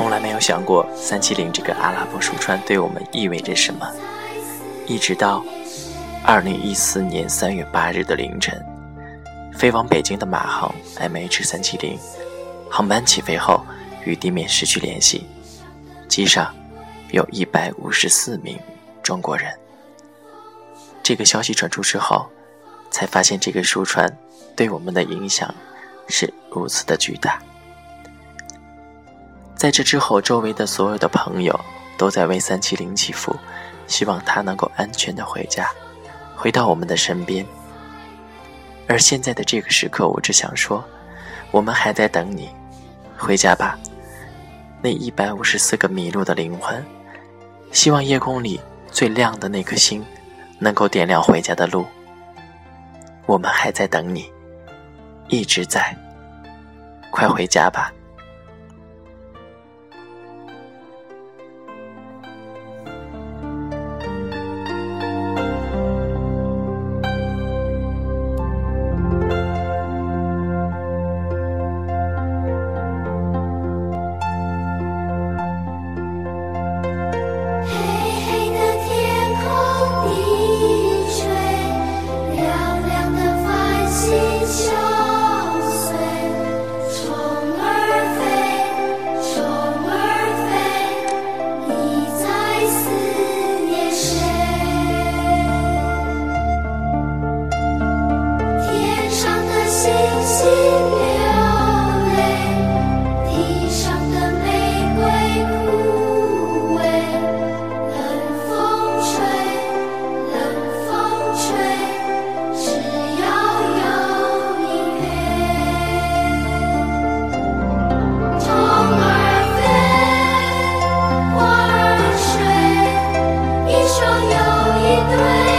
从来没有想过三七零这个阿拉伯书串对我们意味着什么，一直到二零一四年三月八日的凌晨，飞往北京的马航 MH 三七零航班起飞后与地面失去联系，机上有一百五十四名中国人。这个消息传出之后，才发现这个书传对我们的影响是如此的巨大。在这之后，周围的所有的朋友都在为三七零祈福，希望他能够安全的回家，回到我们的身边。而现在的这个时刻，我只想说，我们还在等你，回家吧。那一百五十四个迷路的灵魂，希望夜空里最亮的那颗星。能够点亮回家的路，我们还在等你，一直在，快回家吧。心流泪地上的玫瑰枯萎冷风吹冷风吹只要有你陪虫儿飞花儿睡一双又一对